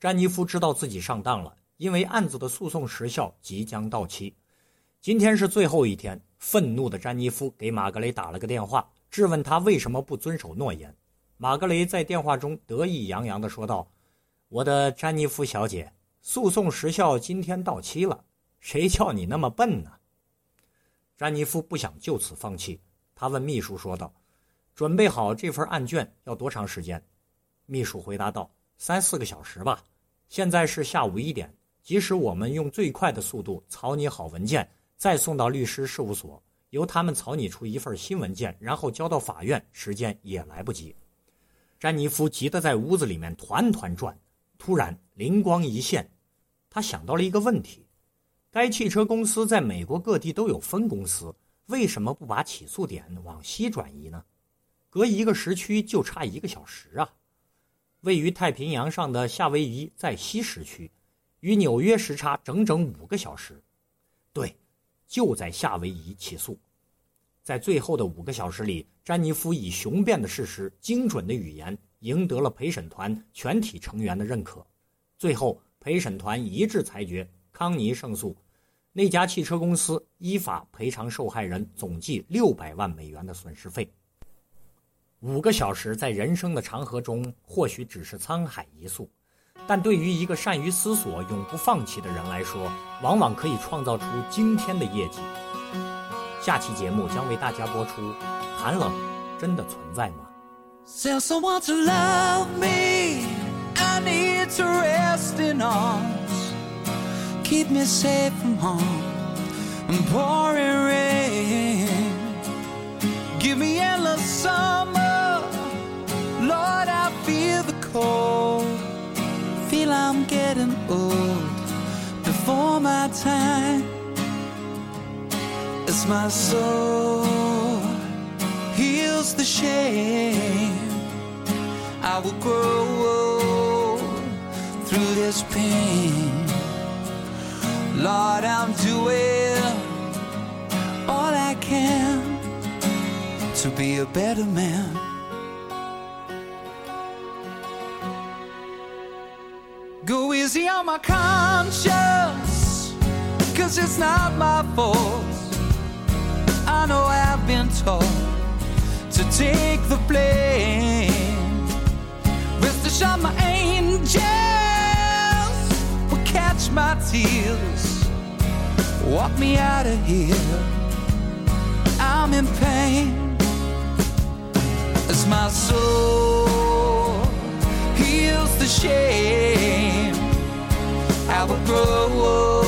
詹妮夫知道自己上当了，因为案子的诉讼时效即将到期。今天是最后一天，愤怒的詹妮夫给马格雷打了个电话，质问他为什么不遵守诺言。马格雷在电话中得意洋洋地说道：“我的詹妮夫小姐，诉讼时效今天到期了，谁叫你那么笨呢？”詹妮夫不想就此放弃，他问秘书说道：“准备好这份案卷要多长时间？”秘书回答道：“三四个小时吧。现在是下午一点，即使我们用最快的速度草拟好文件，再送到律师事务所，由他们草拟出一份新文件，然后交到法院，时间也来不及。”詹妮夫急得在屋子里面团团转。突然灵光一现，他想到了一个问题：该汽车公司在美国各地都有分公司，为什么不把起诉点往西转移呢？隔一个时区就差一个小时啊！位于太平洋上的夏威夷在西时区，与纽约时差整整五个小时。对，就在夏威夷起诉。在最后的五个小时里，詹妮弗以雄辩的事实、精准的语言，赢得了陪审团全体成员的认可。最后，陪审团一致裁决康尼胜诉，那家汽车公司依法赔偿受害人总计六百万美元的损失费。五个小时在人生的长河中，或许只是沧海一粟，但对于一个善于思索、永不放弃的人来说，往往可以创造出惊天的业绩。下期节目将为大家播出：寒冷真的存在吗？Tell someone to love me. I need to rest in arms. Keep me safe from harm and pouring time. As my soul heals the shame. I will grow through this pain. Lord, I'm doing all I can to be a better man. Go easy on my conscience, it's not my fault. I know I've been taught to take the blame. Rest assured, my angels will catch my tears, walk me out of here. I'm in pain as my soul heals the shame. I will grow